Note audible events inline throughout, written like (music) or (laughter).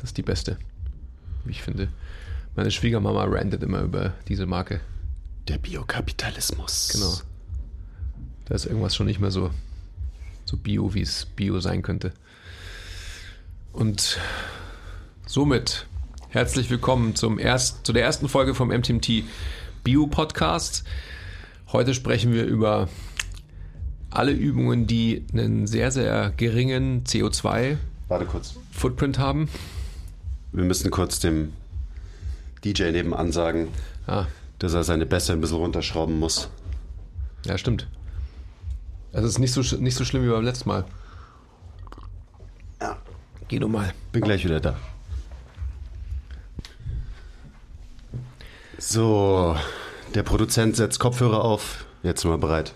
Das ist die beste, wie ich finde. Meine Schwiegermama rantet immer über diese Marke. Der Biokapitalismus. Genau. Da ist irgendwas schon nicht mehr so, so bio, wie es bio sein könnte. Und somit herzlich willkommen zum erst, zu der ersten Folge vom MTMT Bio Podcast. Heute sprechen wir über alle Übungen, die einen sehr, sehr geringen CO2 Warte kurz. Footprint haben. Wir müssen kurz dem DJ nebenan sagen, Ah, dass er seine Bässe ein bisschen runterschrauben muss. ja, stimmt. Es ist nicht so, nicht so schlimm wie beim letzten Mal. Ja. Geh du mal. Bin gleich wieder da. So, der Produzent setzt Kopfhörer auf. Jetzt sind wir bereit.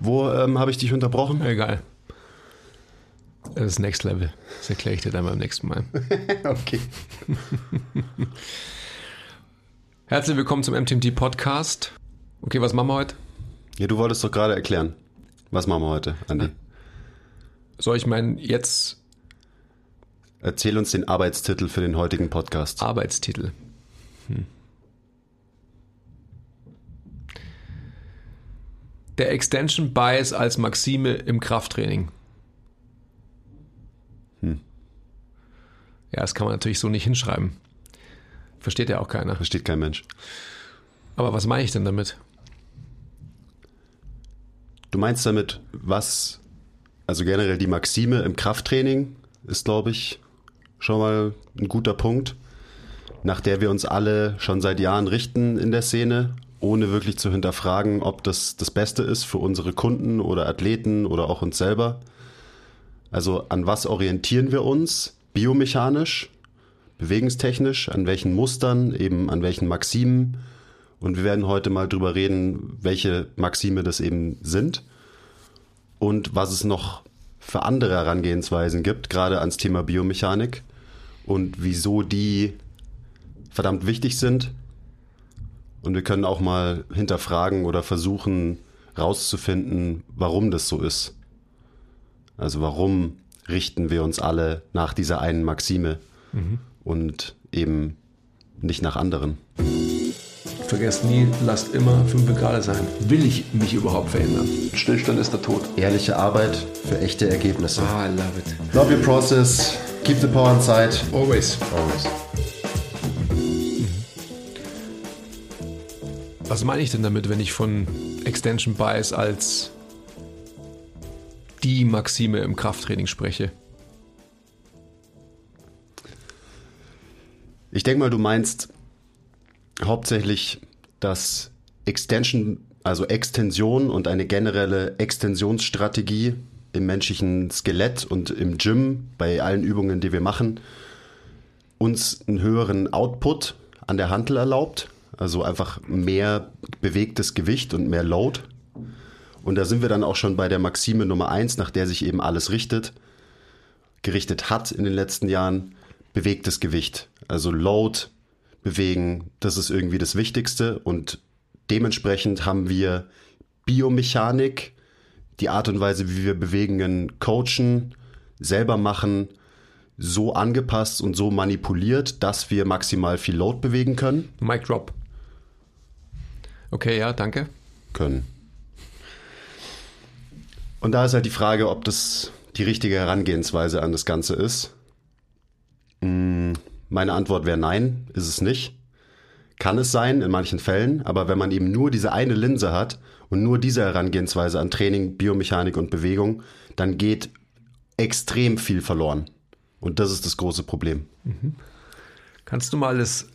Wo ähm, habe ich dich unterbrochen? Egal. Das ist Next Level. Das erkläre ich dir dann beim nächsten Mal. (laughs) okay. (laughs) Herzlich willkommen zum MTMT Podcast. Okay, was machen wir heute? Ja, du wolltest doch gerade erklären. Was machen wir heute, Andi? Soll ich meinen jetzt Erzähl uns den Arbeitstitel für den heutigen Podcast. Arbeitstitel? Hm. Der Extension Bias als Maxime im Krafttraining. Hm. Ja, das kann man natürlich so nicht hinschreiben. Versteht ja auch keiner. Versteht kein Mensch. Aber was meine ich denn damit? Du meinst damit, was, also generell die Maxime im Krafttraining ist, glaube ich, schon mal ein guter Punkt, nach der wir uns alle schon seit Jahren richten in der Szene, ohne wirklich zu hinterfragen, ob das das Beste ist für unsere Kunden oder Athleten oder auch uns selber. Also an was orientieren wir uns? Biomechanisch, bewegungstechnisch, an welchen Mustern, eben an welchen Maximen. Und wir werden heute mal drüber reden, welche Maxime das eben sind und was es noch für andere Herangehensweisen gibt, gerade ans Thema Biomechanik und wieso die verdammt wichtig sind. Und wir können auch mal hinterfragen oder versuchen rauszufinden, warum das so ist. Also warum richten wir uns alle nach dieser einen Maxime und eben nicht nach anderen. Vergesst nie, lasst immer 5 Grad sein. Will ich mich überhaupt verändern? Stillstand ist der Tod. Ehrliche Arbeit für echte Ergebnisse. Ah, I love it. Love your process, keep the power inside. Always. Always. Was meine ich denn damit, wenn ich von Extension Bias als die Maxime im Krafttraining spreche? Ich denke mal, du meinst hauptsächlich, dass Extension, also Extension und eine generelle Extensionsstrategie im menschlichen Skelett und im Gym bei allen Übungen, die wir machen, uns einen höheren Output an der Hantel erlaubt. Also einfach mehr bewegtes Gewicht und mehr Load. Und da sind wir dann auch schon bei der Maxime Nummer eins, nach der sich eben alles richtet, gerichtet hat in den letzten Jahren, bewegtes Gewicht. Also Load, bewegen, das ist irgendwie das Wichtigste. Und dementsprechend haben wir Biomechanik, die Art und Weise, wie wir Bewegungen coachen, selber machen, so angepasst und so manipuliert, dass wir maximal viel Load bewegen können. Mic Drop. Okay, ja, danke. können. Und da ist halt die Frage, ob das die richtige Herangehensweise an das Ganze ist. Mm, Meine Antwort wäre nein, ist es nicht. Kann es sein in manchen Fällen, aber wenn man eben nur diese eine Linse hat und nur diese Herangehensweise an Training, Biomechanik und Bewegung, dann geht extrem viel verloren. Und das ist das große Problem. Kannst du mal das,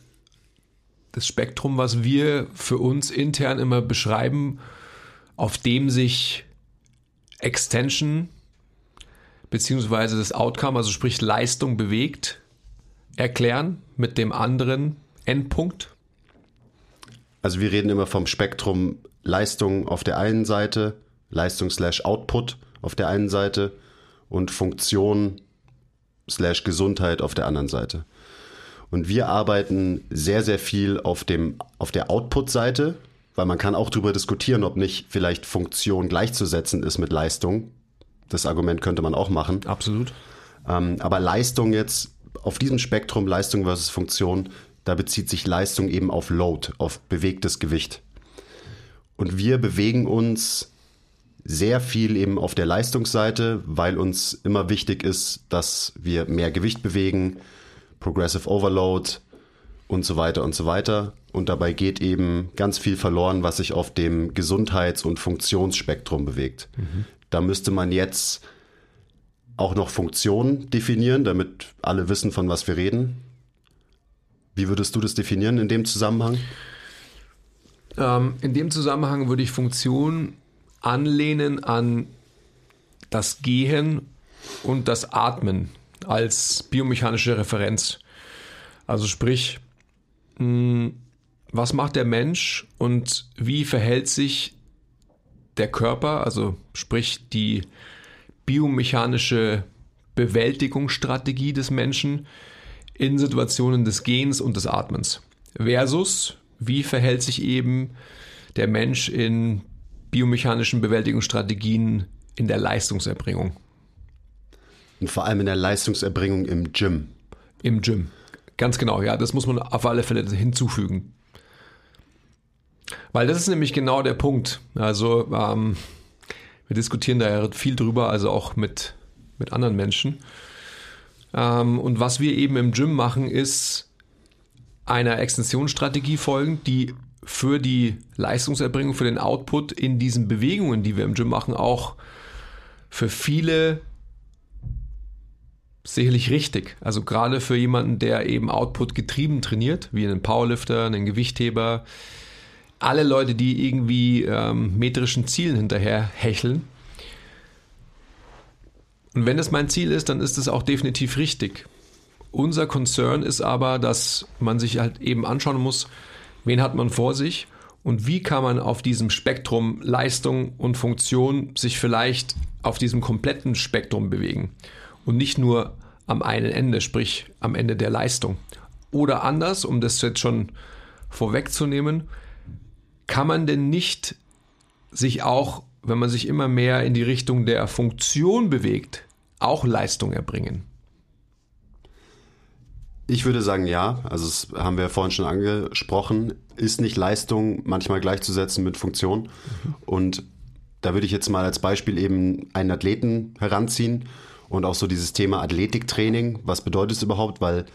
das Spektrum, was wir für uns intern immer beschreiben, auf dem sich Extension beziehungsweise das Outcome, also sprich Leistung bewegt, erklären mit dem anderen Endpunkt? Also wir reden immer vom Spektrum Leistung auf der einen Seite, Leistung slash Output auf der einen Seite und Funktion slash Gesundheit auf der anderen Seite. Und wir arbeiten sehr, sehr viel auf, dem, auf der Output-Seite, weil man kann auch darüber diskutieren, ob nicht vielleicht Funktion gleichzusetzen ist mit Leistung. Das Argument könnte man auch machen. Absolut. Ähm, aber Leistung jetzt auf diesem Spektrum Leistung versus Funktion, da bezieht sich Leistung eben auf Load, auf bewegtes Gewicht. Und wir bewegen uns sehr viel eben auf der Leistungsseite, weil uns immer wichtig ist, dass wir mehr Gewicht bewegen, Progressive Overload und so weiter und so weiter. Und dabei geht eben ganz viel verloren, was sich auf dem Gesundheits- und Funktionsspektrum bewegt. Mhm. Da müsste man jetzt auch noch Funktionen definieren, damit alle wissen, von was wir reden. Wie würdest du das definieren in dem Zusammenhang? Ähm, in dem Zusammenhang würde ich Funktion anlehnen an das Gehen und das Atmen als biomechanische Referenz. Also sprich, hm, was macht der Mensch und wie verhält sich der Körper, also sprich die biomechanische Bewältigungsstrategie des Menschen in Situationen des Gehens und des Atmens versus wie verhält sich eben der Mensch in biomechanischen Bewältigungsstrategien in der Leistungserbringung. Und vor allem in der Leistungserbringung im Gym. Im Gym. Ganz genau, ja, das muss man auf alle Fälle hinzufügen. Weil das ist nämlich genau der Punkt. Also ähm, wir diskutieren da ja viel drüber, also auch mit, mit anderen Menschen. Ähm, und was wir eben im Gym machen, ist einer Extensionsstrategie folgen, die für die Leistungserbringung, für den Output in diesen Bewegungen, die wir im Gym machen, auch für viele sicherlich richtig. Also gerade für jemanden, der eben Output getrieben trainiert, wie einen Powerlifter, einen Gewichtheber, alle Leute, die irgendwie ähm, metrischen Zielen hinterher hecheln. Und wenn das mein Ziel ist, dann ist es auch definitiv richtig. Unser Concern ist aber, dass man sich halt eben anschauen muss, wen hat man vor sich und wie kann man auf diesem Spektrum Leistung und Funktion sich vielleicht auf diesem kompletten Spektrum bewegen und nicht nur am einen Ende, sprich am Ende der Leistung. Oder anders, um das jetzt schon vorwegzunehmen, kann man denn nicht sich auch, wenn man sich immer mehr in die Richtung der Funktion bewegt, auch Leistung erbringen? Ich würde sagen, ja. Also das haben wir vorhin schon angesprochen. Ist nicht Leistung manchmal gleichzusetzen mit Funktion? Mhm. Und da würde ich jetzt mal als Beispiel eben einen Athleten heranziehen und auch so dieses Thema Athletiktraining. Was bedeutet es überhaupt? Weil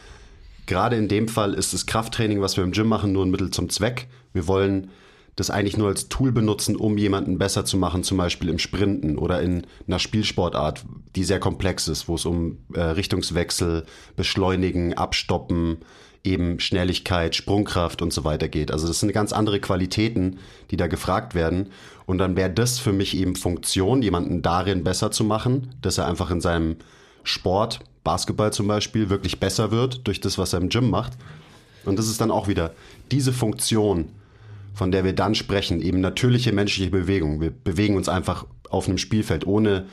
gerade in dem Fall ist das Krafttraining, was wir im Gym machen, nur ein Mittel zum Zweck. Wir wollen das eigentlich nur als Tool benutzen, um jemanden besser zu machen, zum Beispiel im Sprinten oder in einer Spielsportart, die sehr komplex ist, wo es um äh, Richtungswechsel, Beschleunigen, Abstoppen, eben Schnelligkeit, Sprungkraft und so weiter geht. Also das sind ganz andere Qualitäten, die da gefragt werden. Und dann wäre das für mich eben Funktion, jemanden darin besser zu machen, dass er einfach in seinem Sport, Basketball zum Beispiel, wirklich besser wird durch das, was er im Gym macht. Und das ist dann auch wieder diese Funktion, von der wir dann sprechen, eben natürliche menschliche Bewegung. Wir bewegen uns einfach auf einem Spielfeld, ohne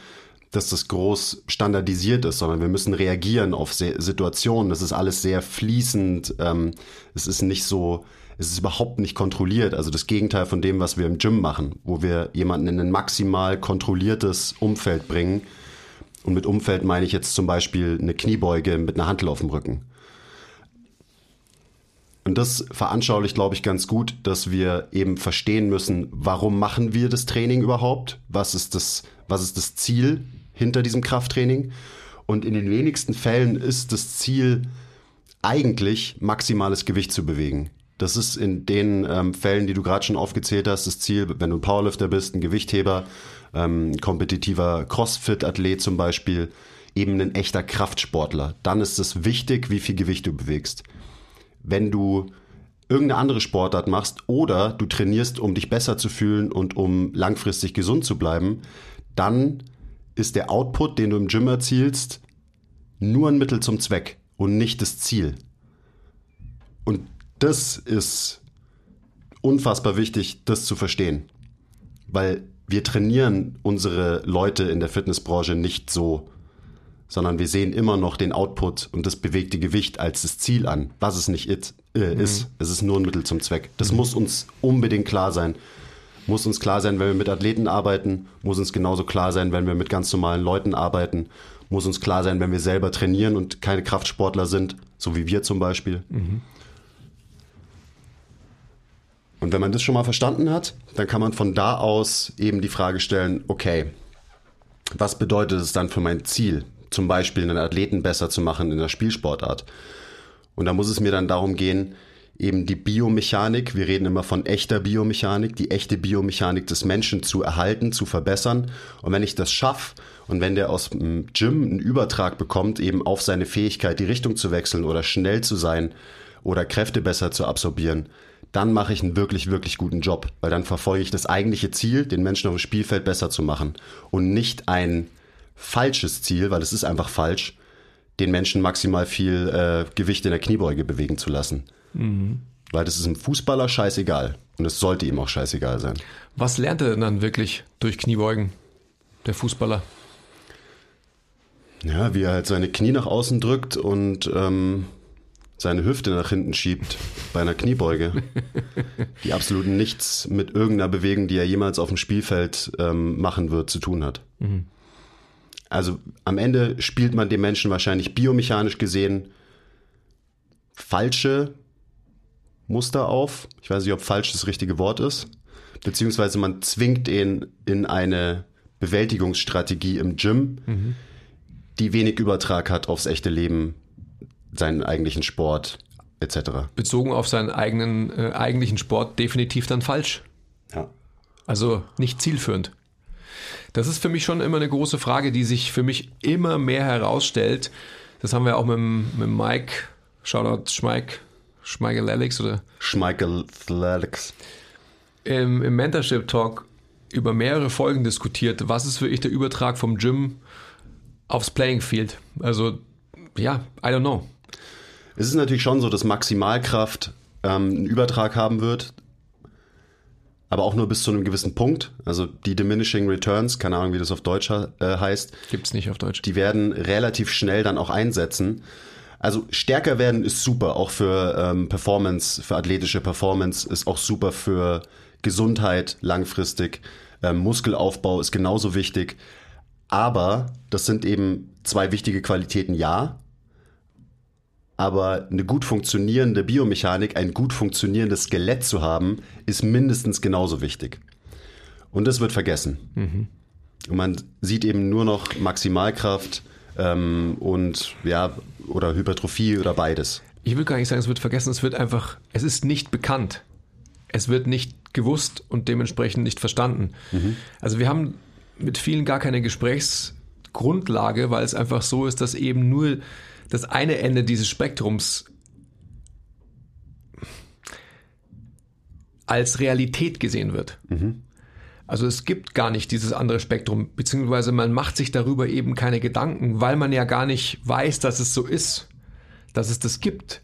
dass das groß standardisiert ist, sondern wir müssen reagieren auf Situationen. Das ist alles sehr fließend. Ähm, es ist nicht so, es ist überhaupt nicht kontrolliert. Also das Gegenteil von dem, was wir im Gym machen, wo wir jemanden in ein maximal kontrolliertes Umfeld bringen. Und mit Umfeld meine ich jetzt zum Beispiel eine Kniebeuge mit einer Hantel auf dem Rücken. Und das veranschaulicht, glaube ich, ganz gut, dass wir eben verstehen müssen, warum machen wir das Training überhaupt? Was ist das, was ist das Ziel hinter diesem Krafttraining? Und in den wenigsten Fällen ist das Ziel eigentlich maximales Gewicht zu bewegen. Das ist in den ähm, Fällen, die du gerade schon aufgezählt hast, das Ziel, wenn du ein Powerlifter bist, ein Gewichtheber, ähm, kompetitiver Crossfit-Athlet zum Beispiel, eben ein echter Kraftsportler. Dann ist es wichtig, wie viel Gewicht du bewegst wenn du irgendeine andere Sportart machst oder du trainierst, um dich besser zu fühlen und um langfristig gesund zu bleiben, dann ist der Output, den du im Gym erzielst, nur ein Mittel zum Zweck und nicht das Ziel. Und das ist unfassbar wichtig, das zu verstehen. Weil wir trainieren unsere Leute in der Fitnessbranche nicht so, sondern wir sehen immer noch den Output und das bewegte Gewicht als das Ziel an, was es nicht it, äh, mhm. ist. Es ist nur ein Mittel zum Zweck. Das mhm. muss uns unbedingt klar sein. Muss uns klar sein, wenn wir mit Athleten arbeiten, muss uns genauso klar sein, wenn wir mit ganz normalen Leuten arbeiten, muss uns klar sein, wenn wir selber trainieren und keine Kraftsportler sind, so wie wir zum Beispiel. Mhm. Und wenn man das schon mal verstanden hat, dann kann man von da aus eben die Frage stellen, okay, was bedeutet es dann für mein Ziel? Zum Beispiel einen Athleten besser zu machen in der Spielsportart. Und da muss es mir dann darum gehen, eben die Biomechanik, wir reden immer von echter Biomechanik, die echte Biomechanik des Menschen zu erhalten, zu verbessern. Und wenn ich das schaffe und wenn der aus dem Gym einen Übertrag bekommt, eben auf seine Fähigkeit, die Richtung zu wechseln oder schnell zu sein oder Kräfte besser zu absorbieren, dann mache ich einen wirklich, wirklich guten Job, weil dann verfolge ich das eigentliche Ziel, den Menschen auf dem Spielfeld besser zu machen und nicht ein falsches Ziel, weil es ist einfach falsch, den Menschen maximal viel äh, Gewicht in der Kniebeuge bewegen zu lassen. Mhm. Weil das ist einem Fußballer scheißegal und es sollte ihm auch scheißegal sein. Was lernt er denn dann wirklich durch Kniebeugen, der Fußballer? Ja, wie er halt seine Knie nach außen drückt und ähm, seine Hüfte nach hinten schiebt bei einer Kniebeuge, (laughs) die absolut nichts mit irgendeiner Bewegung, die er jemals auf dem Spielfeld ähm, machen wird, zu tun hat. Mhm. Also am Ende spielt man dem Menschen wahrscheinlich biomechanisch gesehen falsche Muster auf. Ich weiß nicht, ob falsch das richtige Wort ist. Beziehungsweise man zwingt ihn in eine Bewältigungsstrategie im Gym, mhm. die wenig Übertrag hat aufs echte Leben seinen eigentlichen Sport etc. Bezogen auf seinen eigenen äh, eigentlichen Sport definitiv dann falsch. Ja. Also nicht zielführend. Das ist für mich schon immer eine große Frage, die sich für mich immer mehr herausstellt. Das haben wir auch mit, mit Mike, Shoutout Schmeik, Schmeichel Alex oder? Schmeichel Alex. Im, Im Mentorship Talk über mehrere Folgen diskutiert, was ist wirklich der Übertrag vom Gym aufs Playing Field. Also, ja, I don't know. Es ist natürlich schon so, dass Maximalkraft ähm, einen Übertrag haben wird, aber auch nur bis zu einem gewissen Punkt. Also die Diminishing Returns, keine Ahnung, wie das auf Deutsch äh, heißt. Gibt's nicht auf Deutsch. Die werden relativ schnell dann auch einsetzen. Also stärker werden ist super, auch für ähm, Performance, für athletische Performance ist auch super für Gesundheit langfristig. Ähm, Muskelaufbau ist genauso wichtig. Aber das sind eben zwei wichtige Qualitäten, ja aber eine gut funktionierende Biomechanik, ein gut funktionierendes Skelett zu haben, ist mindestens genauso wichtig. Und das wird vergessen. Mhm. Und man sieht eben nur noch Maximalkraft ähm, und ja, oder Hypertrophie oder beides. Ich will gar nicht sagen, es wird vergessen, es wird einfach, es ist nicht bekannt. Es wird nicht gewusst und dementsprechend nicht verstanden. Mhm. Also wir haben mit vielen gar keine Gesprächsgrundlage, weil es einfach so ist, dass eben nur das eine Ende dieses Spektrums als Realität gesehen wird. Mhm. Also es gibt gar nicht dieses andere Spektrum, beziehungsweise man macht sich darüber eben keine Gedanken, weil man ja gar nicht weiß, dass es so ist, dass es das gibt,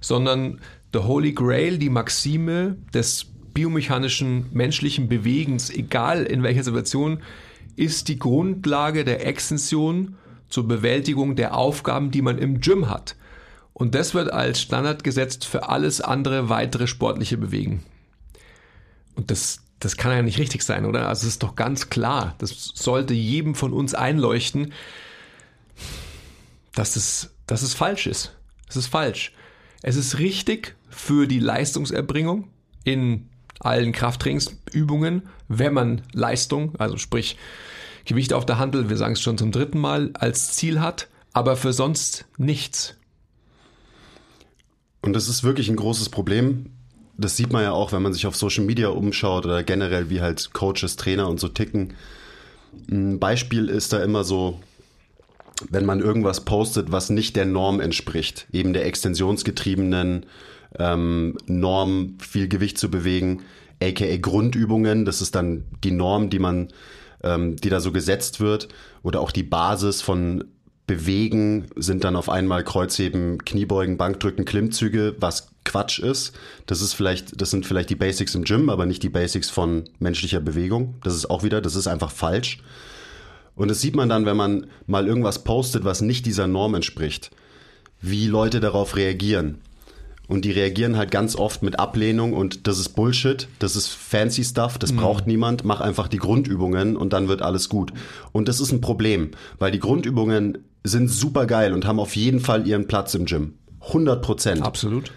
sondern the Holy Grail, die Maxime des biomechanischen menschlichen Bewegens, egal in welcher Situation, ist die Grundlage der Extension zur Bewältigung der Aufgaben, die man im Gym hat. Und das wird als Standard gesetzt für alles andere weitere sportliche Bewegen. Und das, das kann ja nicht richtig sein, oder? Also es ist doch ganz klar, das sollte jedem von uns einleuchten, dass es, dass es falsch ist. Es ist falsch. Es ist richtig für die Leistungserbringung in allen Krafttrainingsübungen, wenn man Leistung, also sprich Gewicht auf der Handel, wir sagen es schon zum dritten Mal, als Ziel hat, aber für sonst nichts. Und das ist wirklich ein großes Problem. Das sieht man ja auch, wenn man sich auf Social Media umschaut oder generell wie halt Coaches, Trainer und so ticken. Ein Beispiel ist da immer so, wenn man irgendwas postet, was nicht der Norm entspricht, eben der extensionsgetriebenen ähm, Norm, viel Gewicht zu bewegen, aka Grundübungen, das ist dann die Norm, die man ähm, die da so gesetzt wird oder auch die Basis von Bewegen sind dann auf einmal Kreuzheben, Kniebeugen, Bankdrücken, Klimmzüge, was Quatsch ist. Das ist vielleicht, das sind vielleicht die Basics im Gym, aber nicht die Basics von menschlicher Bewegung. Das ist auch wieder, das ist einfach falsch. Und das sieht man dann, wenn man mal irgendwas postet, was nicht dieser Norm entspricht, wie Leute darauf reagieren. Und die reagieren halt ganz oft mit Ablehnung und das ist Bullshit, das ist fancy Stuff, das braucht niemand, mach einfach die Grundübungen und dann wird alles gut. Und das ist ein Problem, weil die Grundübungen sind super geil und haben auf jeden Fall ihren Platz im Gym. 100 Prozent. Absolut.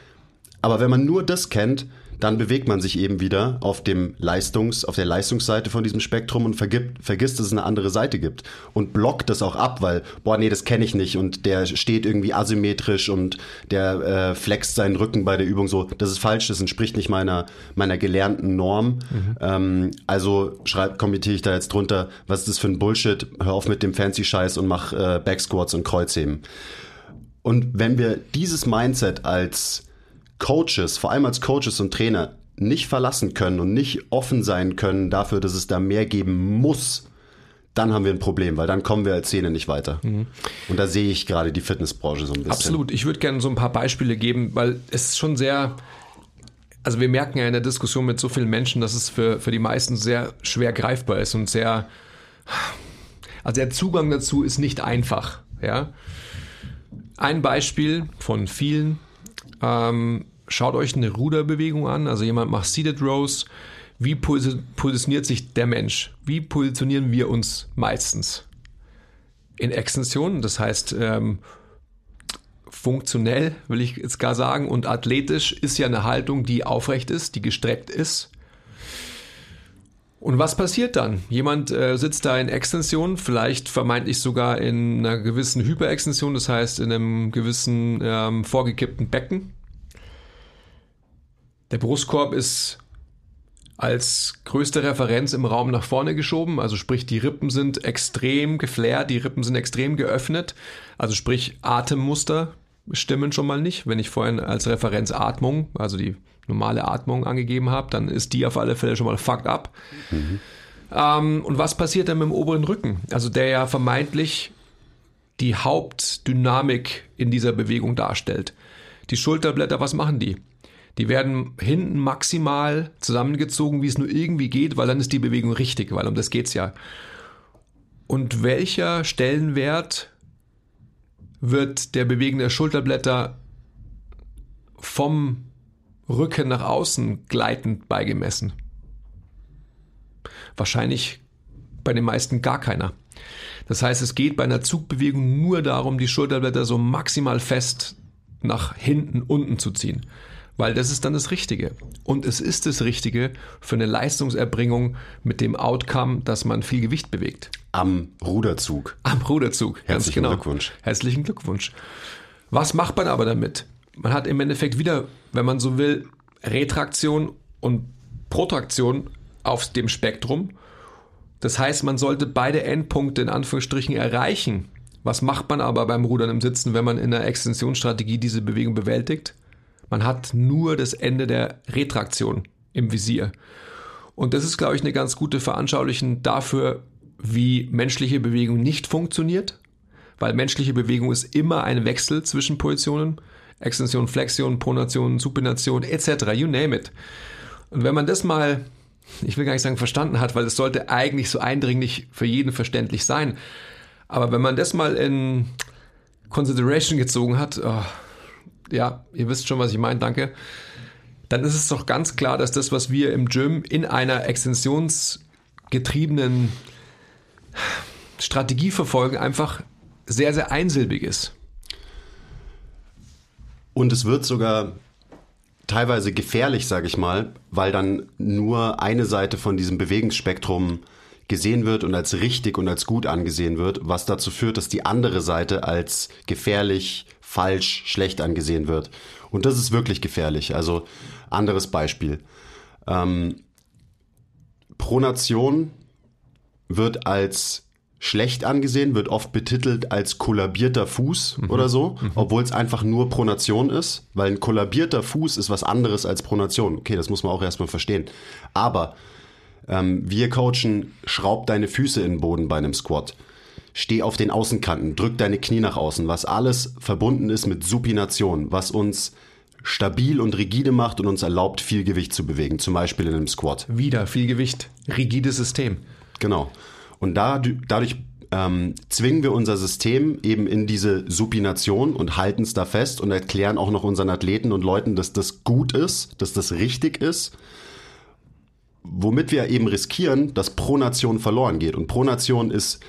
Aber wenn man nur das kennt, dann bewegt man sich eben wieder auf dem Leistungs, auf der Leistungsseite von diesem Spektrum und vergibt, vergisst, dass es eine andere Seite gibt und blockt das auch ab, weil boah nee, das kenne ich nicht und der steht irgendwie asymmetrisch und der äh, flext seinen Rücken bei der Übung so. Das ist falsch, das entspricht nicht meiner meiner gelernten Norm. Ähm, also schreib, kommentiere ich da jetzt drunter, was ist das für ein Bullshit? Hör auf mit dem fancy Scheiß und mach äh, Backsquats und Kreuzheben. Und wenn wir dieses Mindset als Coaches, vor allem als Coaches und Trainer, nicht verlassen können und nicht offen sein können dafür, dass es da mehr geben muss, dann haben wir ein Problem, weil dann kommen wir als Szene nicht weiter. Und da sehe ich gerade die Fitnessbranche so ein bisschen. Absolut. Ich würde gerne so ein paar Beispiele geben, weil es ist schon sehr. Also wir merken ja in der Diskussion mit so vielen Menschen, dass es für, für die meisten sehr schwer greifbar ist und sehr. Also der Zugang dazu ist nicht einfach. Ja. Ein Beispiel von vielen. Ähm, schaut euch eine Ruderbewegung an. Also jemand macht Seated Rows. Wie posi- positioniert sich der Mensch? Wie positionieren wir uns meistens? In Extension, das heißt ähm, funktionell, will ich jetzt gar sagen, und athletisch ist ja eine Haltung, die aufrecht ist, die gestreckt ist. Und was passiert dann? Jemand äh, sitzt da in Extension, vielleicht vermeintlich sogar in einer gewissen Hyperextension, das heißt in einem gewissen ähm, vorgekippten Becken. Der Brustkorb ist als größte Referenz im Raum nach vorne geschoben, also sprich die Rippen sind extrem geflärt, die Rippen sind extrem geöffnet, also sprich Atemmuster stimmen schon mal nicht. Wenn ich vorhin als Referenz Atmung, also die normale Atmung angegeben habe, dann ist die auf alle Fälle schon mal fucked up. Ähm, und was passiert dann mit dem oberen Rücken? Also der ja vermeintlich die Hauptdynamik in dieser Bewegung darstellt. Die Schulterblätter, was machen die? Die werden hinten maximal zusammengezogen, wie es nur irgendwie geht, weil dann ist die Bewegung richtig, weil um das geht's ja. Und welcher Stellenwert wird der Bewegung der Schulterblätter vom Rücken nach außen gleitend beigemessen? Wahrscheinlich bei den meisten gar keiner. Das heißt, es geht bei einer Zugbewegung nur darum, die Schulterblätter so maximal fest nach hinten unten zu ziehen. Weil das ist dann das Richtige. Und es ist das Richtige für eine Leistungserbringung mit dem Outcome, dass man viel Gewicht bewegt. Am Ruderzug. Am Ruderzug. Herzlichen genau. Glückwunsch. Herzlichen Glückwunsch. Was macht man aber damit? Man hat im Endeffekt wieder, wenn man so will, Retraktion und Protraktion auf dem Spektrum. Das heißt, man sollte beide Endpunkte in Anführungsstrichen erreichen. Was macht man aber beim Rudern im Sitzen, wenn man in der Extensionsstrategie diese Bewegung bewältigt? Man hat nur das Ende der Retraktion im Visier. Und das ist, glaube ich, eine ganz gute Veranschaulichung dafür, wie menschliche Bewegung nicht funktioniert, weil menschliche Bewegung ist immer ein Wechsel zwischen Positionen, Extension, Flexion, Pronation, Supination etc., you name it. Und wenn man das mal, ich will gar nicht sagen verstanden hat, weil es sollte eigentlich so eindringlich für jeden verständlich sein, aber wenn man das mal in Consideration gezogen hat, oh, ja, ihr wisst schon, was ich meine, danke, dann ist es doch ganz klar, dass das, was wir im Gym in einer extensionsgetriebenen Strategie verfolgen, einfach sehr, sehr einsilbig ist. Und es wird sogar teilweise gefährlich, sage ich mal, weil dann nur eine Seite von diesem Bewegungsspektrum gesehen wird und als richtig und als gut angesehen wird, was dazu führt, dass die andere Seite als gefährlich, falsch, schlecht angesehen wird. Und das ist wirklich gefährlich. Also anderes Beispiel. Ähm, Pronation wird als schlecht angesehen, wird oft betitelt als kollabierter Fuß oder so, obwohl es einfach nur Pronation ist, weil ein kollabierter Fuß ist was anderes als Pronation. Okay, das muss man auch erstmal verstehen. Aber ähm, wir coachen, schraub deine Füße in den Boden bei einem Squat. Steh auf den Außenkanten, drück deine Knie nach außen, was alles verbunden ist mit Supination, was uns stabil und rigide macht und uns erlaubt, viel Gewicht zu bewegen, zum Beispiel in einem Squat. Wieder viel Gewicht, rigides System. Genau. Und da, dadurch ähm, zwingen wir unser System eben in diese Supination und halten es da fest und erklären auch noch unseren Athleten und Leuten, dass das gut ist, dass das richtig ist. Womit wir eben riskieren, dass Pronation verloren geht. Und Pronation ist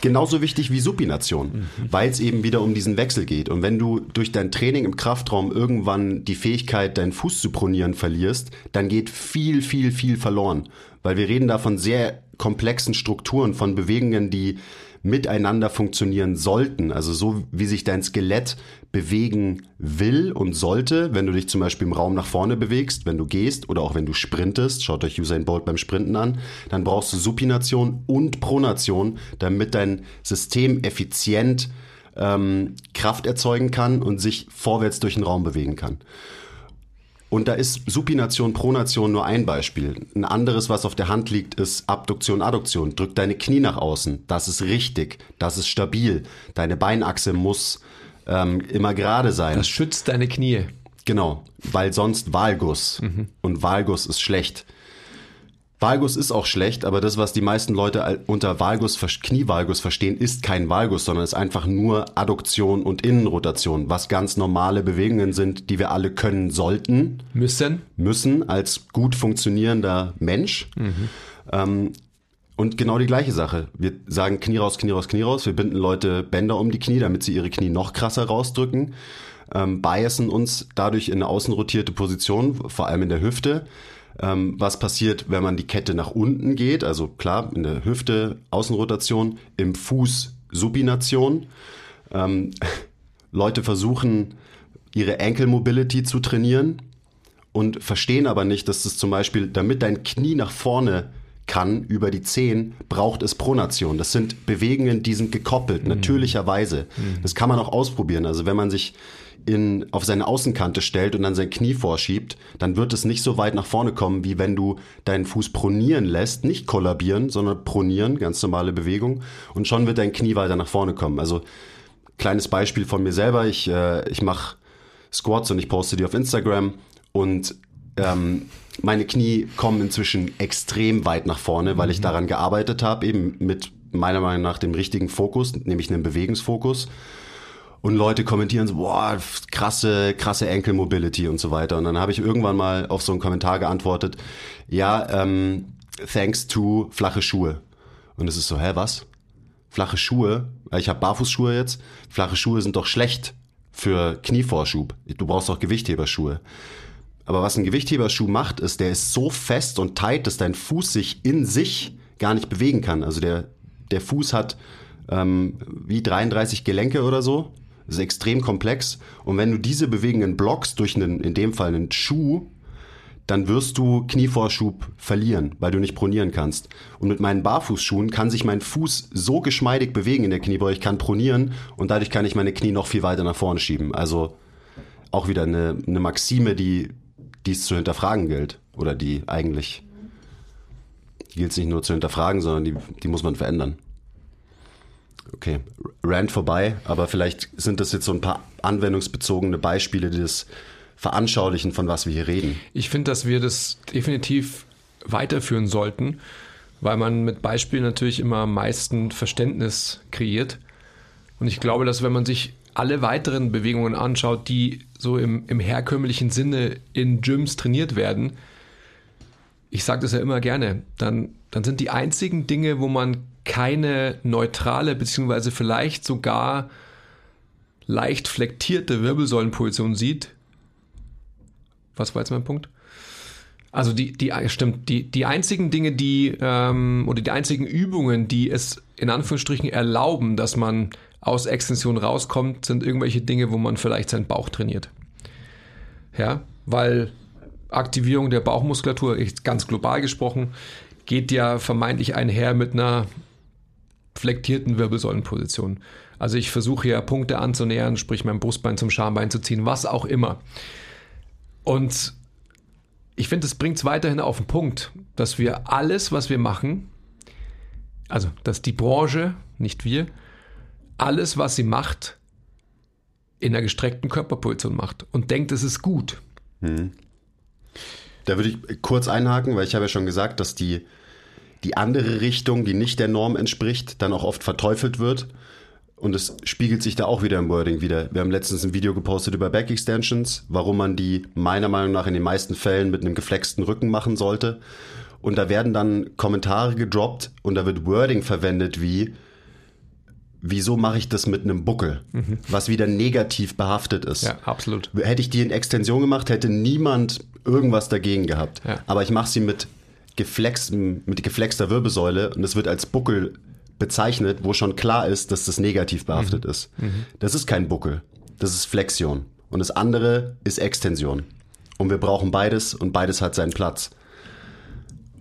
genauso wichtig wie Supination, mhm. weil es eben wieder um diesen Wechsel geht. Und wenn du durch dein Training im Kraftraum irgendwann die Fähigkeit, deinen Fuß zu pronieren, verlierst, dann geht viel, viel, viel verloren. Weil wir reden da von sehr komplexen Strukturen, von Bewegungen, die miteinander funktionieren sollten. Also so wie sich dein Skelett bewegen will und sollte, wenn du dich zum Beispiel im Raum nach vorne bewegst, wenn du gehst oder auch wenn du sprintest, schaut euch Usain Bolt beim Sprinten an, dann brauchst du Supination und Pronation, damit dein System effizient ähm, Kraft erzeugen kann und sich vorwärts durch den Raum bewegen kann. Und da ist Supination, Pronation nur ein Beispiel. Ein anderes, was auf der Hand liegt, ist Abduktion, Adduktion. Drück deine Knie nach außen. Das ist richtig. Das ist stabil. Deine Beinachse muss ähm, immer gerade sein. Das schützt deine Knie. Genau, weil sonst Valgus. Mhm. Und Valgus ist schlecht. Valgus ist auch schlecht, aber das, was die meisten Leute unter Valgus, Knievalgus verstehen, ist kein Valgus, sondern ist einfach nur Adduktion und Innenrotation, was ganz normale Bewegungen sind, die wir alle können sollten. Müssen. Müssen als gut funktionierender Mensch. Mhm. Ähm, und genau die gleiche Sache. Wir sagen Knie raus, Knie raus, Knie raus. Wir binden Leute Bänder um die Knie, damit sie ihre Knie noch krasser rausdrücken. Ähm, biasen uns dadurch in eine außenrotierte Position, vor allem in der Hüfte. Ähm, was passiert, wenn man die Kette nach unten geht? Also klar, in der Hüfte Außenrotation, im Fuß Supination. Ähm, (laughs) Leute versuchen, ihre Ankle Mobility zu trainieren und verstehen aber nicht, dass das zum Beispiel, damit dein Knie nach vorne kann über die Zehen, braucht es Pronation. Das sind Bewegungen, die sind gekoppelt, mhm. natürlicherweise. Mhm. Das kann man auch ausprobieren. Also wenn man sich in, auf seine Außenkante stellt und dann sein Knie vorschiebt, dann wird es nicht so weit nach vorne kommen, wie wenn du deinen Fuß pronieren lässt, nicht kollabieren, sondern pronieren, ganz normale Bewegung, und schon wird dein Knie weiter nach vorne kommen. Also kleines Beispiel von mir selber, ich, äh, ich mache Squats und ich poste die auf Instagram und ähm, meine Knie kommen inzwischen extrem weit nach vorne, weil mhm. ich daran gearbeitet habe, eben mit meiner Meinung nach dem richtigen Fokus, nämlich einem Bewegungsfokus und Leute kommentieren so, boah, krasse, krasse Ankle Mobility und so weiter. Und dann habe ich irgendwann mal auf so einen Kommentar geantwortet, ja, ähm, thanks to flache Schuhe. Und es ist so, hä, was? Flache Schuhe? Ich habe Barfußschuhe jetzt. Flache Schuhe sind doch schlecht für Knievorschub. Du brauchst doch Gewichtheberschuhe. Aber was ein Gewichtheberschuh macht, ist, der ist so fest und tight, dass dein Fuß sich in sich gar nicht bewegen kann. Also der, der Fuß hat ähm, wie 33 Gelenke oder so das ist extrem komplex. Und wenn du diese Bewegungen blockst durch einen, in dem Fall einen Schuh, dann wirst du Knievorschub verlieren, weil du nicht pronieren kannst. Und mit meinen Barfußschuhen kann sich mein Fuß so geschmeidig bewegen in der Kniebeuge, ich kann pronieren und dadurch kann ich meine Knie noch viel weiter nach vorne schieben. Also auch wieder eine, eine Maxime, die es zu hinterfragen gilt. Oder die eigentlich gilt es nicht nur zu hinterfragen, sondern die, die muss man verändern. Okay, Rand vorbei, aber vielleicht sind das jetzt so ein paar anwendungsbezogene Beispiele, die das veranschaulichen, von was wir hier reden. Ich finde, dass wir das definitiv weiterführen sollten, weil man mit Beispielen natürlich immer am meisten Verständnis kreiert. Und ich glaube, dass wenn man sich alle weiteren Bewegungen anschaut, die so im, im herkömmlichen Sinne in Gyms trainiert werden, ich sage das ja immer gerne, dann, dann sind die einzigen Dinge, wo man keine neutrale beziehungsweise vielleicht sogar leicht flektierte Wirbelsäulenposition sieht. Was war jetzt mein Punkt? Also die, die stimmt, die, die einzigen Dinge, die ähm, oder die einzigen Übungen, die es in Anführungsstrichen erlauben, dass man aus Extension rauskommt, sind irgendwelche Dinge, wo man vielleicht seinen Bauch trainiert. Ja, weil Aktivierung der Bauchmuskulatur, ganz global gesprochen, geht ja vermeintlich einher mit einer flektierten Wirbelsäulenposition. Also ich versuche ja Punkte anzunähern, sprich mein Brustbein zum Schambein zu ziehen, was auch immer. Und ich finde, es bringt es weiterhin auf den Punkt, dass wir alles, was wir machen, also dass die Branche, nicht wir, alles, was sie macht, in einer gestreckten Körperposition macht und denkt, es ist gut. Hm. Da würde ich kurz einhaken, weil ich habe ja schon gesagt, dass die die andere Richtung, die nicht der Norm entspricht, dann auch oft verteufelt wird. Und es spiegelt sich da auch wieder im Wording wieder. Wir haben letztens ein Video gepostet über Back Extensions, warum man die meiner Meinung nach in den meisten Fällen mit einem geflexten Rücken machen sollte. Und da werden dann Kommentare gedroppt und da wird Wording verwendet wie, wieso mache ich das mit einem Buckel, mhm. was wieder negativ behaftet ist. Ja, absolut. Hätte ich die in Extension gemacht, hätte niemand irgendwas dagegen gehabt. Ja. Aber ich mache sie mit, geflextem, mit geflexter Wirbelsäule und es wird als Buckel bezeichnet, wo schon klar ist, dass das negativ behaftet mhm. ist. Mhm. Das ist kein Buckel, das ist Flexion. Und das andere ist Extension. Und wir brauchen beides und beides hat seinen Platz.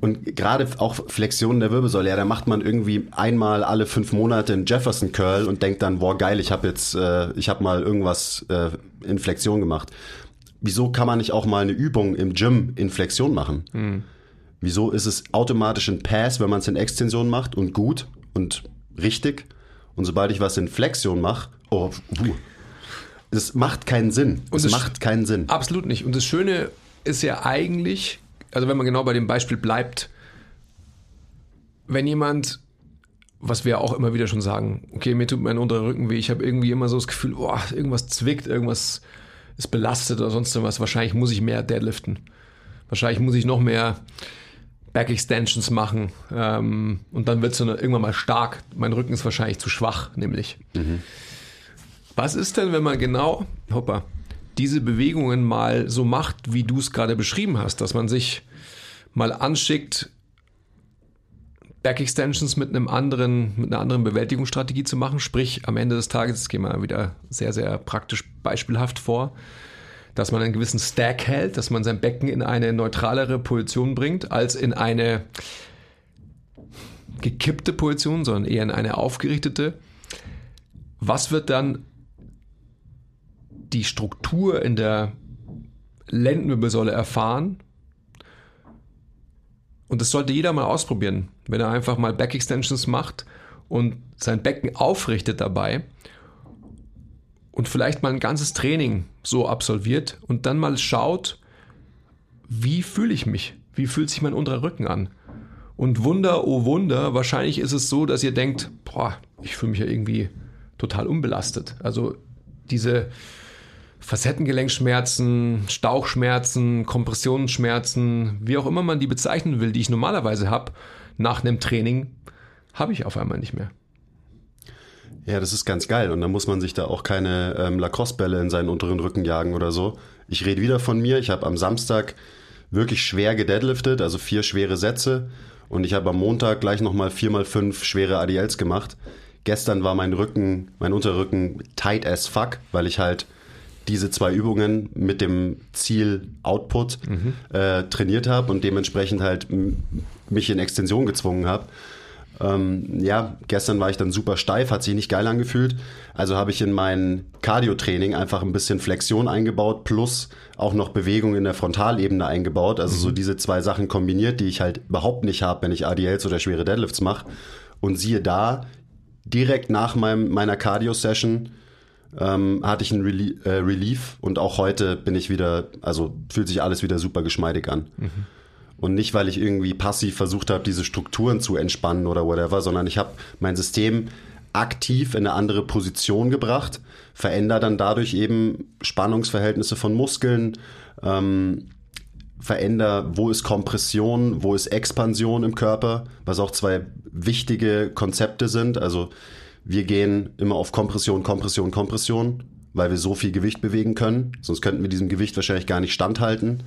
Und gerade auch Flexionen der Wirbelsäule, ja, da macht man irgendwie einmal alle fünf Monate einen Jefferson Curl und denkt dann, boah geil, ich habe jetzt, äh, ich habe mal irgendwas äh, in Flexion gemacht. Wieso kann man nicht auch mal eine Übung im Gym in Flexion machen? Mhm. Wieso ist es automatisch ein Pass, wenn man es in Extension macht und gut und richtig? Und sobald ich was in Flexion mache, oh, uh, es macht keinen Sinn. Und es macht keinen Sinn. Absolut nicht. Und das Schöne ist ja eigentlich, also wenn man genau bei dem Beispiel bleibt, wenn jemand, was wir auch immer wieder schon sagen, okay, mir tut mein unterer Rücken weh, ich habe irgendwie immer so das Gefühl, oh, irgendwas zwickt, irgendwas ist belastet oder sonst was, wahrscheinlich muss ich mehr deadliften. Wahrscheinlich muss ich noch mehr Back Extensions machen ähm, und dann wird es irgendwann mal stark. Mein Rücken ist wahrscheinlich zu schwach, nämlich. Mhm. Was ist denn, wenn man genau, hoppa, diese Bewegungen mal so macht, wie du es gerade beschrieben hast, dass man sich mal anschickt, Back Extensions mit einem anderen, mit einer anderen Bewältigungsstrategie zu machen. Sprich, am Ende des Tages, das gehen wir wieder sehr, sehr praktisch beispielhaft vor, dass man einen gewissen Stack hält, dass man sein Becken in eine neutralere Position bringt, als in eine gekippte Position, sondern eher in eine aufgerichtete. Was wird dann die Struktur in der Lendenwirbelsäule erfahren. Und das sollte jeder mal ausprobieren, wenn er einfach mal Back Extensions macht und sein Becken aufrichtet dabei und vielleicht mal ein ganzes Training so absolviert und dann mal schaut, wie fühle ich mich? Wie fühlt sich mein unterer Rücken an? Und Wunder, oh Wunder, wahrscheinlich ist es so, dass ihr denkt, boah, ich fühle mich ja irgendwie total unbelastet. Also diese Facettengelenkschmerzen, Stauchschmerzen, Kompressionsschmerzen, wie auch immer man die bezeichnen will, die ich normalerweise habe, nach einem Training, habe ich auf einmal nicht mehr. Ja, das ist ganz geil. Und da muss man sich da auch keine ähm, Lacrosse-Bälle in seinen unteren Rücken jagen oder so. Ich rede wieder von mir. Ich habe am Samstag wirklich schwer gedeadliftet, also vier schwere Sätze. Und ich habe am Montag gleich nochmal vier mal fünf schwere ADLs gemacht. Gestern war mein Rücken, mein Unterrücken tight as fuck, weil ich halt diese zwei Übungen mit dem Ziel Output mhm. äh, trainiert habe und dementsprechend halt mich in Extension gezwungen habe. Ähm, ja, gestern war ich dann super steif, hat sich nicht geil angefühlt. Also habe ich in mein Cardio-Training einfach ein bisschen Flexion eingebaut, plus auch noch Bewegung in der Frontalebene eingebaut. Also mhm. so diese zwei Sachen kombiniert, die ich halt überhaupt nicht habe, wenn ich ADLs oder schwere Deadlifts mache. Und siehe da, direkt nach meinem, meiner Cardio-Session ähm, hatte ich ein Relie äh, Relief und auch heute bin ich wieder, also fühlt sich alles wieder super geschmeidig an. Mhm. Und nicht, weil ich irgendwie passiv versucht habe, diese Strukturen zu entspannen oder whatever, sondern ich habe mein System aktiv in eine andere Position gebracht, verändere dann dadurch eben Spannungsverhältnisse von Muskeln, ähm, verändere, wo ist Kompression, wo ist Expansion im Körper, was auch zwei wichtige Konzepte sind. Also wir gehen immer auf Kompression, Kompression, Kompression, weil wir so viel Gewicht bewegen können. Sonst könnten wir diesem Gewicht wahrscheinlich gar nicht standhalten,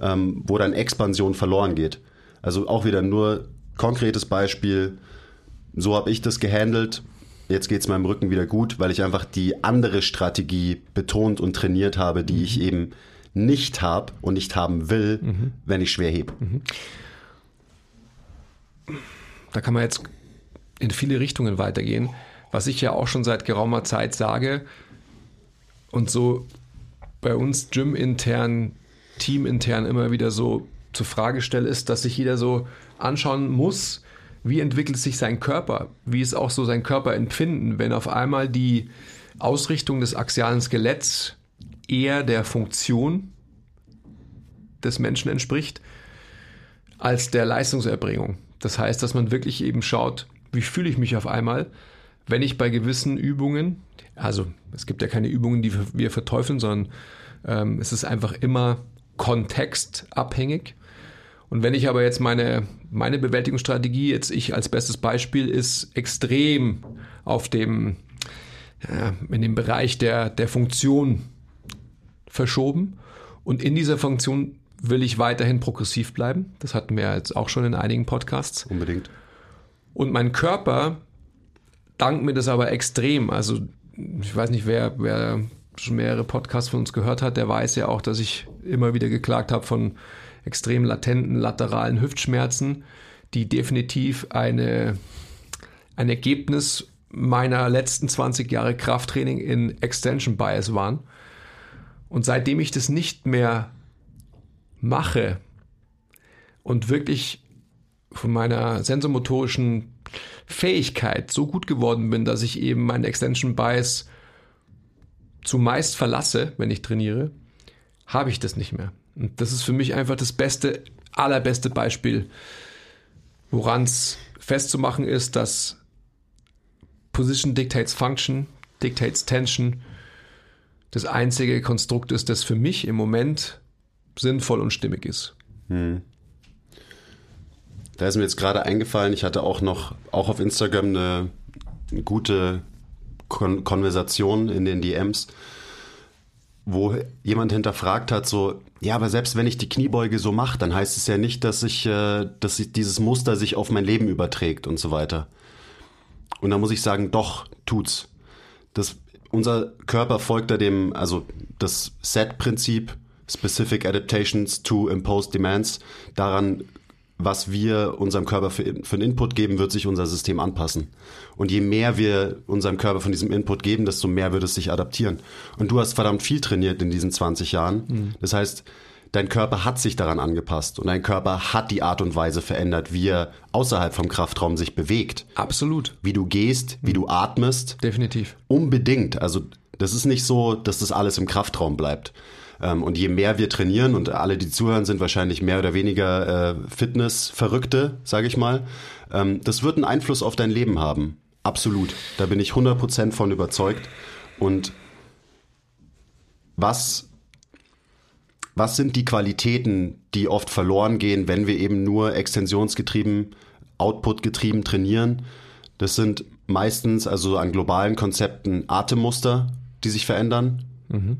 ähm, wo dann Expansion verloren geht. Also auch wieder nur konkretes Beispiel. So habe ich das gehandelt. Jetzt geht es meinem Rücken wieder gut, weil ich einfach die andere Strategie betont und trainiert habe, die mhm. ich eben nicht habe und nicht haben will, mhm. wenn ich schwer hebe. Mhm. Da kann man jetzt in viele Richtungen weitergehen was ich ja auch schon seit geraumer Zeit sage und so bei uns Gym-intern, Team-intern immer wieder so zur Frage stelle, ist, dass sich jeder so anschauen muss, wie entwickelt sich sein Körper, wie ist auch so sein Körperempfinden, wenn auf einmal die Ausrichtung des axialen Skeletts eher der Funktion des Menschen entspricht als der Leistungserbringung. Das heißt, dass man wirklich eben schaut, wie fühle ich mich auf einmal, wenn ich bei gewissen Übungen, also es gibt ja keine Übungen, die wir verteufeln, sondern ähm, es ist einfach immer kontextabhängig. Und wenn ich aber jetzt meine, meine Bewältigungsstrategie, jetzt ich als bestes Beispiel, ist extrem auf dem, ja, in dem Bereich der, der Funktion verschoben. Und in dieser Funktion will ich weiterhin progressiv bleiben. Das hatten wir jetzt auch schon in einigen Podcasts. Unbedingt. Und mein Körper dankt mir das aber extrem. Also ich weiß nicht, wer, wer schon mehrere Podcasts von uns gehört hat, der weiß ja auch, dass ich immer wieder geklagt habe von extrem latenten lateralen Hüftschmerzen, die definitiv eine, ein Ergebnis meiner letzten 20 Jahre Krafttraining in Extension Bias waren. Und seitdem ich das nicht mehr mache und wirklich von meiner sensomotorischen Fähigkeit so gut geworden bin, dass ich eben meinen Extension Bias zumeist verlasse, wenn ich trainiere, habe ich das nicht mehr. Und das ist für mich einfach das beste, allerbeste Beispiel, woran es festzumachen ist, dass Position dictates Function, dictates Tension das einzige Konstrukt ist, das für mich im Moment sinnvoll und stimmig ist. Hm. Da ist mir jetzt gerade eingefallen, ich hatte auch noch, auch auf Instagram eine, eine gute Kon Konversation in den DMs, wo jemand hinterfragt hat, so, ja, aber selbst wenn ich die Kniebeuge so mache, dann heißt es ja nicht, dass ich, äh, dass ich dieses Muster sich auf mein Leben überträgt und so weiter. Und da muss ich sagen, doch, tut's. Das, unser Körper folgt da dem, also das Set-Prinzip, Specific Adaptations to Imposed Demands, daran was wir unserem Körper für, für einen Input geben, wird sich unser System anpassen. Und je mehr wir unserem Körper von diesem Input geben, desto mehr wird es sich adaptieren. Und du hast verdammt viel trainiert in diesen 20 Jahren. Mhm. Das heißt, dein Körper hat sich daran angepasst und dein Körper hat die Art und Weise verändert, wie er außerhalb vom Kraftraum sich bewegt. Absolut. Wie du gehst, wie du atmest. Definitiv. Unbedingt. Also das ist nicht so, dass das alles im Kraftraum bleibt. Ähm, und je mehr wir trainieren, und alle, die zuhören, sind wahrscheinlich mehr oder weniger äh, Fitness-Verrückte, sage ich mal, ähm, das wird einen Einfluss auf dein Leben haben. Absolut. Da bin ich 100% von überzeugt. Und was, was sind die Qualitäten, die oft verloren gehen, wenn wir eben nur extensionsgetrieben, outputgetrieben trainieren? Das sind meistens also an globalen Konzepten Atemmuster, die sich verändern. Mhm.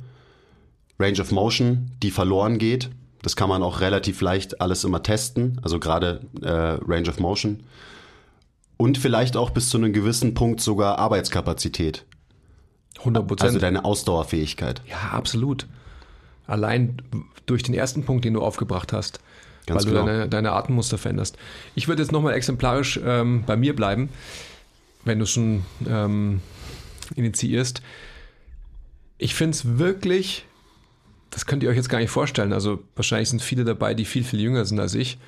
Range of Motion, die verloren geht. Das kann man auch relativ leicht alles immer testen, also gerade äh, Range of Motion. Und vielleicht auch bis zu einem gewissen Punkt sogar Arbeitskapazität. 100 Prozent. Also deine Ausdauerfähigkeit. Ja, absolut. Allein durch den ersten Punkt, den du aufgebracht hast, Ganz weil genau. du deine, deine Atemmuster veränderst. Ich würde jetzt nochmal exemplarisch ähm, bei mir bleiben, wenn du schon ähm, initiierst. Ich finde es wirklich das könnt ihr euch jetzt gar nicht vorstellen. Also wahrscheinlich sind viele dabei, die viel, viel jünger sind als ich.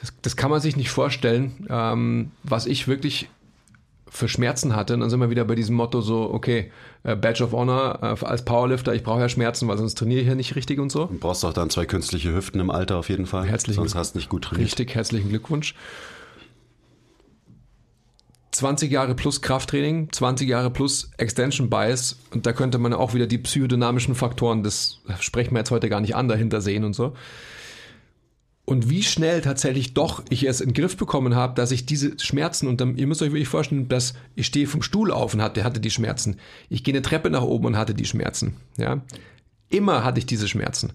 Das, das kann man sich nicht vorstellen, ähm, was ich wirklich für Schmerzen hatte. Und dann sind wir wieder bei diesem Motto so, okay, äh, Badge of Honor äh, als Powerlifter, ich brauche ja Schmerzen, weil sonst trainiere ich ja nicht richtig und so. Du brauchst auch dann zwei künstliche Hüften im Alter auf jeden Fall. Herzlichen sonst hast du nicht gut trainiert. Richtig, herzlichen Glückwunsch. 20 Jahre plus Krafttraining, 20 Jahre plus Extension Bias und da könnte man auch wieder die psychodynamischen Faktoren, das sprechen wir jetzt heute gar nicht an, dahinter sehen und so. Und wie schnell tatsächlich doch ich es in den Griff bekommen habe, dass ich diese Schmerzen und dann, ihr müsst euch wirklich vorstellen, dass ich stehe vom Stuhl auf und hatte, hatte die Schmerzen. Ich gehe eine Treppe nach oben und hatte die Schmerzen. Ja, immer hatte ich diese Schmerzen.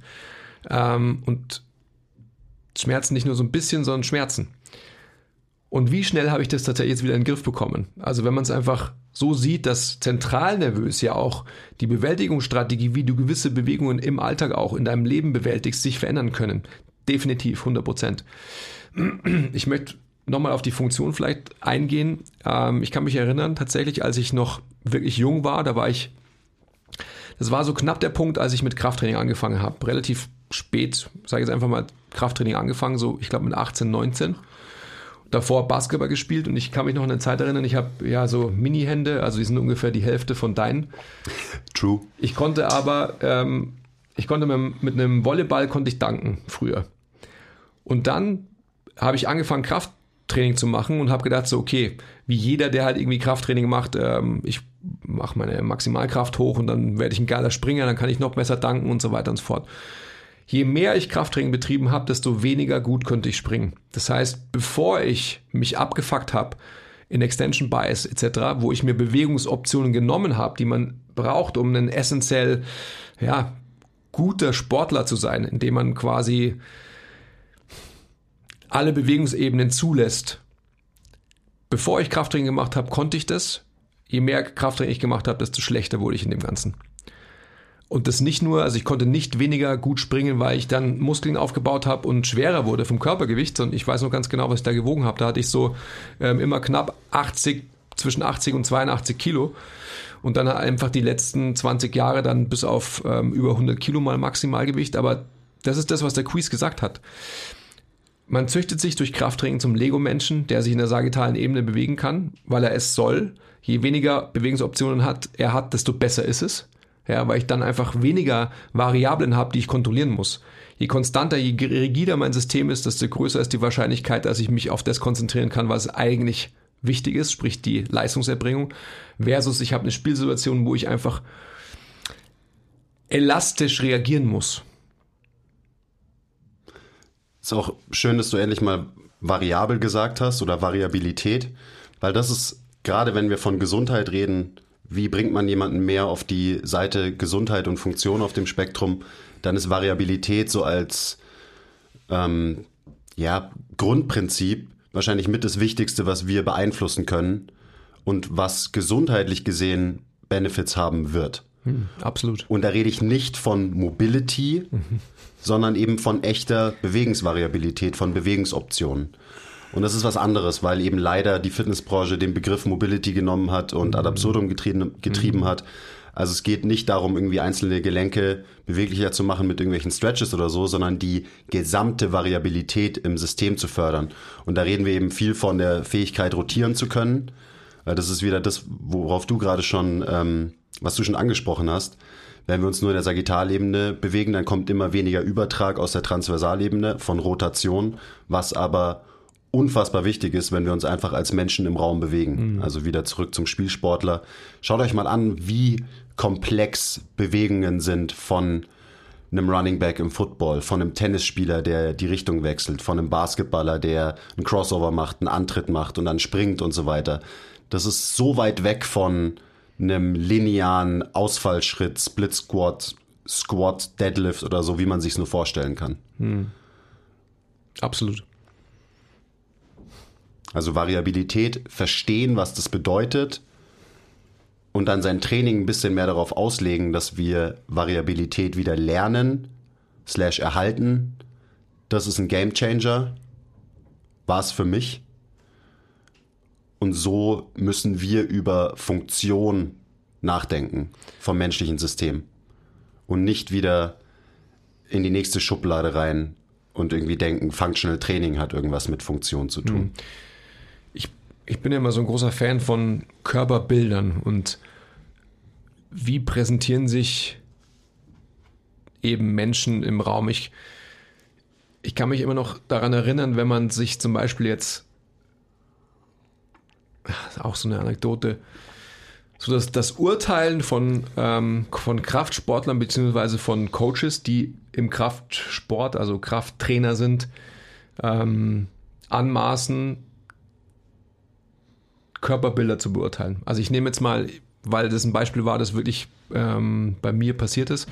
Ähm, und Schmerzen nicht nur so ein bisschen, sondern Schmerzen. Und wie schnell habe ich das tatsächlich jetzt wieder in den Griff bekommen? Also wenn man es einfach so sieht, dass zentralnervös ja auch die Bewältigungsstrategie, wie du gewisse Bewegungen im Alltag auch in deinem Leben bewältigst, sich verändern können. Definitiv, 100 Prozent. Ich möchte nochmal auf die Funktion vielleicht eingehen. Ähm, ich kann mich erinnern, tatsächlich, als ich noch wirklich jung war, da war ich, das war so knapp der Punkt, als ich mit Krafttraining angefangen habe. Relativ spät, sage ich jetzt einfach mal, Krafttraining angefangen, so ich glaube mit 18, 19 davor Basketball gespielt und ich kann mich noch an eine Zeit erinnern, ich habe ja so Mini-Hände, also die sind ungefähr die Hälfte von deinen. True. Ich konnte aber, ähm, ich konnte mit, mit einem Volleyball konnte ich danken früher. Und dann habe ich angefangen Kraft Krafttraining zu machen und habe gedacht so, okay, wie jeder, der halt irgendwie Krafttraining macht, ähm, ich mache meine Maximalkraft hoch und dann werde ich ein geiler Springer, dann kann ich noch besser danken und so weiter und so fort. Je mehr ich Krafttraining betrieben habe, desto weniger gut konnte ich springen. Das heißt, bevor ich mich abgefuckt habe in Extension Bias etc., wo ich mir Bewegungsoptionen genommen habe, die man braucht, um ein essentiell ja, guter Sportler zu sein, indem man quasi alle Bewegungsebenen zulässt. Bevor ich Krafttraining gemacht habe, konnte ich das. Je mehr Krafttraining ich gemacht habe, desto schlechter wurde ich in dem Ganzen. Und das nicht nur, also ich konnte nicht weniger gut springen, weil ich dann Muskeln aufgebaut habe und schwerer wurde vom Körpergewicht, sondern ich weiß noch ganz genau, was ich da gewogen habe. Da hatte ich so ähm, immer knapp 80, zwischen 80 und 82 Kilo. Und dann einfach die letzten 20 Jahre dann bis auf ähm, über 100 Kilo mal Maximalgewicht. Aber das ist das, was der Quiz gesagt hat. Man züchtet sich durch Krafttraining zum Lego-Menschen, der sich in der sagittalen Ebene bewegen kann, weil er es soll. Je weniger Bewegungsoptionen hat, er hat, desto besser ist es. Ja, weil ich dann einfach weniger Variablen habe, die ich kontrollieren muss. Je konstanter, je rigider mein System ist, desto größer ist die Wahrscheinlichkeit, dass ich mich auf das konzentrieren kann, was eigentlich wichtig ist, sprich die Leistungserbringung, versus ich habe eine Spielsituation, wo ich einfach elastisch reagieren muss. Ist auch schön, dass du endlich mal variabel gesagt hast oder Variabilität, weil das ist gerade wenn wir von Gesundheit reden, wie bringt man jemanden mehr auf die Seite Gesundheit und Funktion auf dem Spektrum, dann ist Variabilität so als ähm, ja, Grundprinzip wahrscheinlich mit das Wichtigste, was wir beeinflussen können und was gesundheitlich gesehen Benefits haben wird. Hm, absolut. Und da rede ich nicht von Mobility, mhm. sondern eben von echter Bewegungsvariabilität, von Bewegungsoptionen. Und das ist was anderes, weil eben leider die Fitnessbranche den Begriff Mobility genommen hat und ad absurdum getrieben, getrieben mhm. hat. Also es geht nicht darum, irgendwie einzelne Gelenke beweglicher zu machen mit irgendwelchen Stretches oder so, sondern die gesamte Variabilität im System zu fördern. Und da reden wir eben viel von der Fähigkeit, rotieren zu können. Das ist wieder das, worauf du gerade schon, ähm, was du schon angesprochen hast. Wenn wir uns nur in der Sagittalebene bewegen, dann kommt immer weniger Übertrag aus der Transversalebene von Rotation, was aber unfassbar wichtig ist, wenn wir uns einfach als Menschen im Raum bewegen. Mhm. Also wieder zurück zum Spielsportler. Schaut euch mal an, wie komplex Bewegungen sind von einem Running Back im Football, von einem Tennisspieler, der die Richtung wechselt, von einem Basketballer, der einen Crossover macht, einen Antritt macht und dann springt und so weiter. Das ist so weit weg von einem linearen Ausfallschritt, Split Squat, Squat, Deadlift oder so, wie man sich nur vorstellen kann. Hm. Absolut. Also Variabilität, verstehen, was das bedeutet und dann sein Training ein bisschen mehr darauf auslegen, dass wir Variabilität wieder lernen, slash erhalten. Das ist ein Game Changer. War es für mich. Und so müssen wir über Funktion nachdenken vom menschlichen System. Und nicht wieder in die nächste Schublade rein und irgendwie denken, Functional Training hat irgendwas mit Funktion zu tun. Mhm ich bin ja immer so ein großer Fan von Körperbildern und wie präsentieren sich eben Menschen im Raum. Ich, ich kann mich immer noch daran erinnern, wenn man sich zum Beispiel jetzt, auch so eine Anekdote, so dass das Urteilen von, ähm, von Kraftsportlern beziehungsweise von Coaches, die im Kraftsport, also Krafttrainer sind, ähm, anmaßen, Körperbilder zu beurteilen. Also ich nehme jetzt mal, weil das ein Beispiel war, das wirklich ähm, bei mir passiert ist.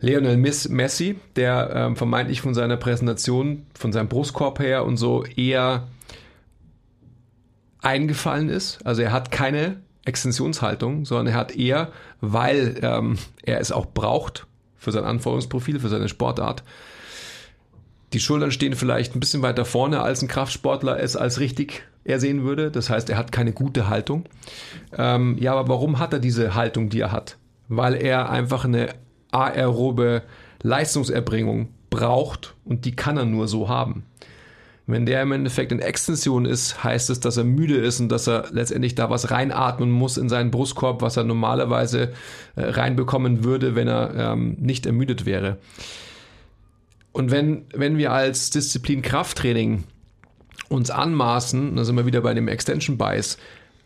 Lionel Messi, der ähm, vermeintlich von seiner Präsentation, von seinem Brustkorb her und so eher eingefallen ist. Also er hat keine Extensionshaltung, sondern er hat eher, weil ähm, er es auch braucht für sein Anforderungsprofil, für seine Sportart. Die Schultern stehen vielleicht ein bisschen weiter vorne, als ein Kraftsportler es als richtig er sehen würde. Das heißt, er hat keine gute Haltung. Ähm, ja, aber warum hat er diese Haltung, die er hat? Weil er einfach eine aerobe Leistungserbringung braucht und die kann er nur so haben. Wenn der im Endeffekt in Extension ist, heißt es, dass er müde ist und dass er letztendlich da was reinatmen muss in seinen Brustkorb, was er normalerweise äh, reinbekommen würde, wenn er ähm, nicht ermüdet wäre. Und wenn, wenn wir als Disziplin Krafttraining uns anmaßen, da sind wir wieder bei dem Extension Bias,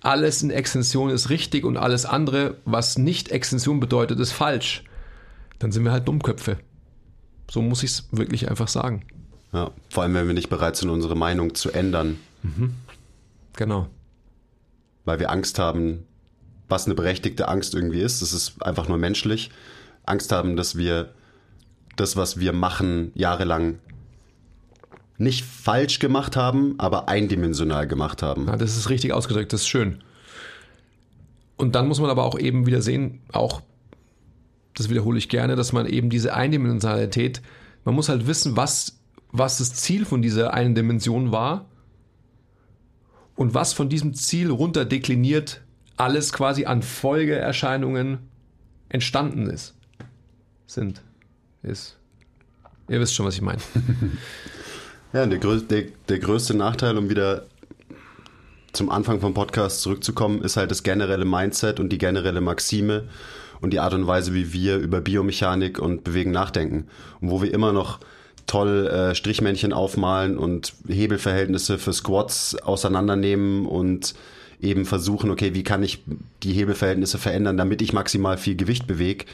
alles in Extension ist richtig und alles andere, was nicht Extension bedeutet, ist falsch, dann sind wir halt Dummköpfe. So muss ich es wirklich einfach sagen. Ja, vor allem, wenn wir nicht bereit sind, unsere Meinung zu ändern. Genau. Weil wir Angst haben, was eine berechtigte Angst irgendwie ist. Das ist einfach nur menschlich. Angst haben, dass wir das, was wir machen, jahrelang nicht falsch gemacht haben, aber eindimensional gemacht haben. Ja, das ist richtig ausgedrückt, das ist schön. Und dann muss man aber auch eben wieder sehen, auch, das wiederhole ich gerne, dass man eben diese Eindimensionalität, man muss halt wissen, was, was das Ziel von dieser einen Dimension war und was von diesem Ziel runterdekliniert alles quasi an Folgeerscheinungen entstanden ist. Sind. Ist. Ihr wisst schon, was ich meine. (laughs) Ja, der, größ der, der größte Nachteil, um wieder zum Anfang vom Podcast zurückzukommen, ist halt das generelle Mindset und die generelle Maxime und die Art und Weise, wie wir über Biomechanik und Bewegen nachdenken. Und wo wir immer noch toll äh, Strichmännchen aufmalen und Hebelverhältnisse für Squats auseinandernehmen und eben versuchen, okay, wie kann ich die Hebelverhältnisse verändern, damit ich maximal viel Gewicht bewege.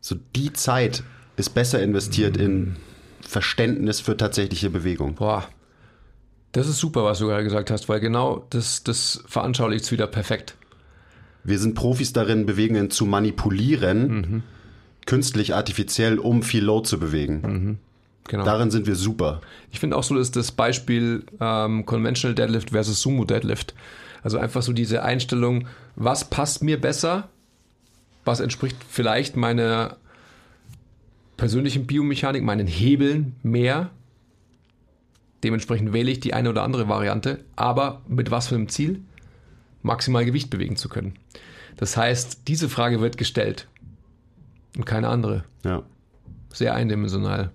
So die Zeit ist besser investiert in Verständnis für tatsächliche Bewegung. Boah. Das ist super, was du gerade gesagt hast, weil genau das, das veranschaulicht es wieder perfekt. Wir sind Profis darin, Bewegungen zu manipulieren, künstlich, artifiziell, um viel Load zu bewegen. Genau. Darin sind wir super. Ich finde auch so, dass das Beispiel ähm, Conventional Deadlift versus Sumo Deadlift. Also einfach so diese Einstellung, was passt mir besser, was entspricht vielleicht meiner persönlichen Biomechanik, meinen Hebeln mehr. Dementsprechend wähle ich die eine oder andere Variante, aber mit was für einem Ziel? Maximal Gewicht bewegen zu können. Das heißt, diese Frage wird gestellt und keine andere. Ja. Sehr eindimensional.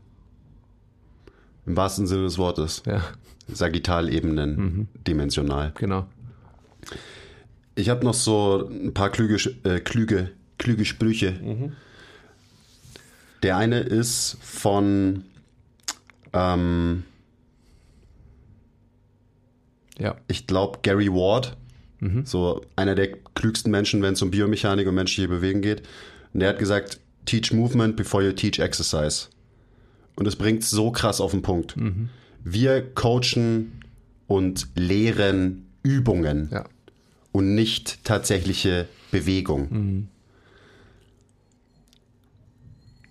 Im wahrsten Sinne des Wortes. Ja, Sagittalebenen, dimensional. genau. Ich habe noch so ein paar klüge, äh, klüge, klüge Sprüche. Der eine ist von ähm, Ja, ich glaube, Gary Ward, so einer der klügsten Menschen, wenn es um Biomechanik und menschliche Bewegen geht. Und der hat gesagt, teach movement before you teach exercise. Und es bringt so krass auf den Punkt. Wir coachen und lehren Übungen ja. und nicht tatsächliche Bewegung.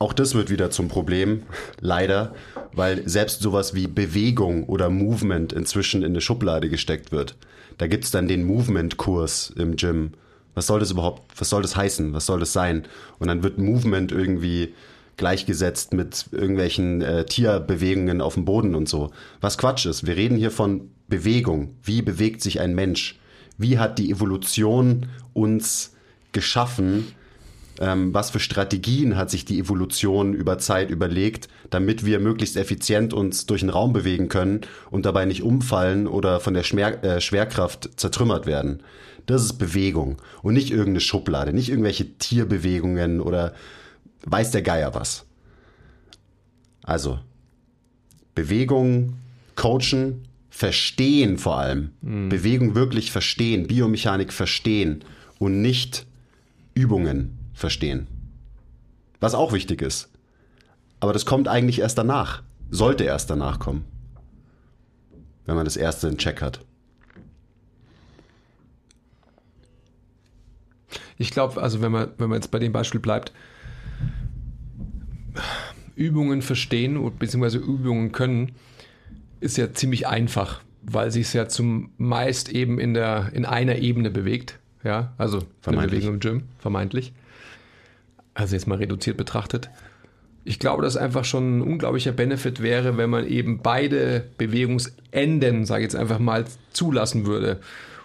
Auch das wird wieder zum Problem, (laughs) leider, weil selbst sowas wie Bewegung oder Movement inzwischen in eine Schublade gesteckt wird. Da gibt's dann den Movement-Kurs im Gym. Was soll das überhaupt, was soll das heißen? Was soll das sein? Und dann wird Movement irgendwie gleichgesetzt mit irgendwelchen äh, Tierbewegungen auf dem Boden und so. Was Quatsch ist. Wir reden hier von Bewegung. Wie bewegt sich ein Mensch? Wie hat die Evolution uns geschaffen? Ähm, was für Strategien hat sich die Evolution über Zeit überlegt, damit wir möglichst effizient uns durch den Raum bewegen können und dabei nicht umfallen oder von der Schmer äh, Schwerkraft zertrümmert werden? Das ist Bewegung und nicht irgendeine Schublade, nicht irgendwelche Tierbewegungen oder weiß der Geier was. Also, Bewegung, Coachen, verstehen vor allem. Bewegung wirklich verstehen, Biomechanik verstehen und nicht Übungen verstehen. Was auch wichtig ist. Aber das kommt eigentlich erst danach. Sollte erst danach kommen. Wenn man das erste in Check hat. Ich glaube, also wenn man, wenn man jetzt bei dem Beispiel bleibt, Übungen verstehen und beziehungsweise Übungen können, ist ja ziemlich einfach, weil sich es ja zumeist eben in der in einer Ebene bewegt. Ja, also eine. Bewegung im Gym, vermeintlich. Also jetzt mal reduziert betrachtet. Ich glaube, dass einfach schon ein unglaublicher Benefit wäre, wenn man eben beide Bewegungsenden, sage ich jetzt einfach mal, zulassen würde.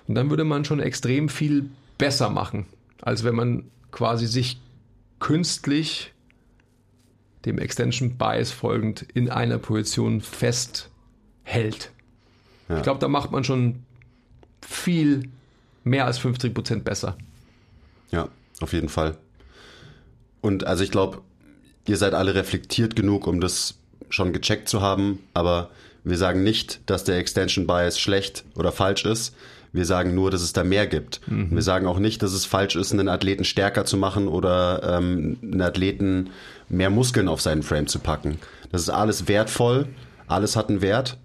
Und dann würde man schon extrem viel besser machen, als wenn man quasi sich künstlich dem Extension Bias folgend in einer Position festhält. Ja. Ich glaube, da macht man schon viel mehr als 50 Prozent besser. Ja, auf jeden Fall. Und also ich glaube, ihr seid alle reflektiert genug, um das schon gecheckt zu haben, aber Wir sagen nicht, dass der Extension Bias schlecht oder falsch ist. Wir sagen nur, dass es da mehr gibt. Mhm. Wir sagen auch nicht, dass es falsch ist, einen Athleten stärker zu machen oder ähm, einen Athleten mehr Muskeln auf seinen Frame zu packen. Das ist alles wertvoll, alles hat einen Wert,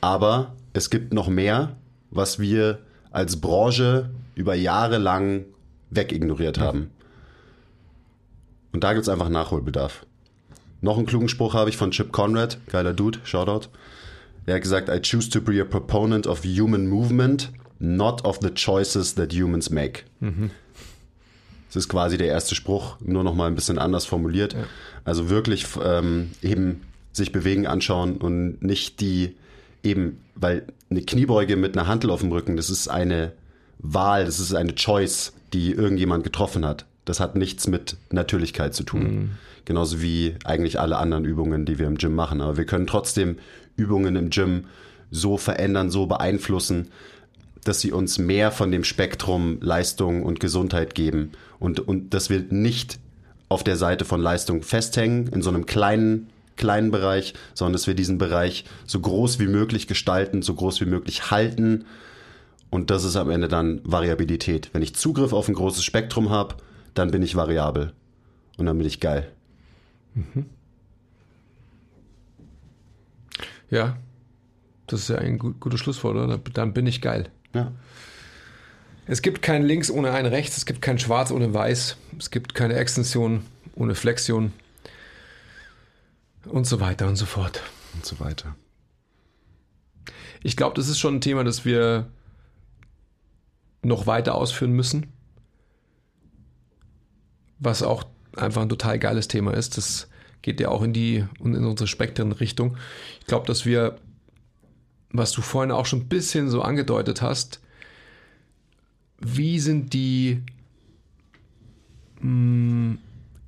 aber es gibt noch mehr, was wir als Branche über Jahre lang wegignoriert mhm. haben. Und da gibt es einfach Nachholbedarf. Noch einen klugen Spruch habe ich von Chip Conrad, geiler Dude, Shoutout. Er hat gesagt, I choose to be a proponent of human movement, not of the choices that humans make. Mhm. Das ist quasi der erste Spruch, nur noch mal ein bisschen anders formuliert. Ja. Also wirklich ähm, eben sich bewegen anschauen und nicht die eben, weil eine Kniebeuge mit einer Hantel auf dem Rücken, das ist eine Wahl, das ist eine Choice, die irgendjemand getroffen hat. Das hat nichts mit Natürlichkeit zu tun. Mhm. Genauso wie eigentlich alle anderen Übungen, die wir im Gym machen. Aber wir können trotzdem Übungen im Gym so verändern, so beeinflussen, dass sie uns mehr von dem Spektrum Leistung und Gesundheit geben und, und dass wir nicht auf der Seite von Leistung festhängen, in so einem kleinen, kleinen Bereich, sondern dass wir diesen Bereich so groß wie möglich gestalten, so groß wie möglich halten. Und das ist am Ende dann Variabilität. Wenn ich Zugriff auf ein großes Spektrum habe, dann bin ich variabel. Und dann bin ich geil. Mhm. Ja, das ist ja ein gut, gutes Schlusswort, oder? Dann bin ich geil. Ja. Es gibt kein Links ohne ein Rechts, es gibt kein Schwarz ohne Weiß, es gibt keine Extension ohne Flexion und so weiter und so fort. Und so weiter. Ich glaube, das ist schon ein Thema, das wir noch weiter ausführen müssen. Was auch einfach ein total geiles Thema ist. Das geht ja auch in die in unsere Spektrenrichtung. Ich glaube, dass wir, was du vorhin auch schon ein bisschen so angedeutet hast, wie sind die mh, hm,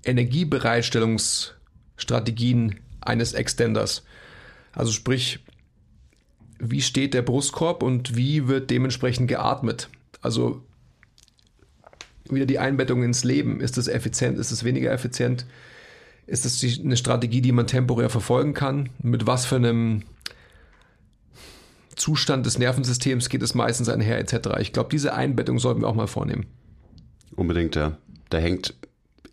Energiebereitstellungsstrategien eines Extenders? Also sprich, wie steht der Brustkorb und wie wird dementsprechend geatmet? Also wieder die Einbettung ins Leben. Ist es effizient? Ist es weniger effizient? Ist es eine Strategie, die man temporär verfolgen kann? Mit was für einem Zustand des Nervensystems geht es meistens einher, etc. Ich glaube, diese Einbettung sollten wir auch mal vornehmen. Unbedingt, ja. Da hängt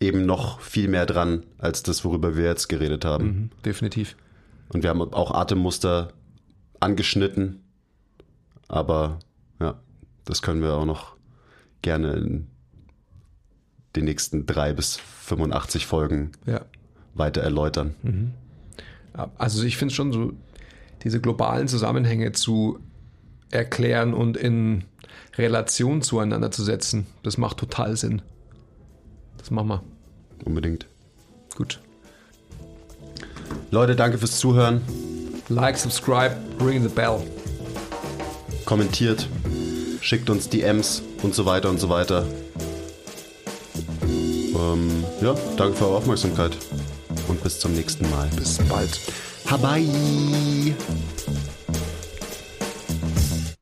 eben noch viel mehr dran, als das, worüber wir jetzt geredet haben. Mhm, definitiv. Und wir haben auch Atemmuster angeschnitten, aber ja, das können wir auch noch gerne in die nächsten drei bis 85 Folgen ja. weiter erläutern. Mhm. Also ich finde schon so, diese globalen Zusammenhänge zu erklären und in Relation zueinander zu setzen, das macht total Sinn. Das machen wir. Unbedingt. Gut. Leute, danke fürs Zuhören. Like, subscribe, ring the bell. Kommentiert, schickt uns DMs und so weiter und so weiter. Ähm, ja, danke für eure Aufmerksamkeit und bis zum nächsten Mal. Bis bald. Hawaii.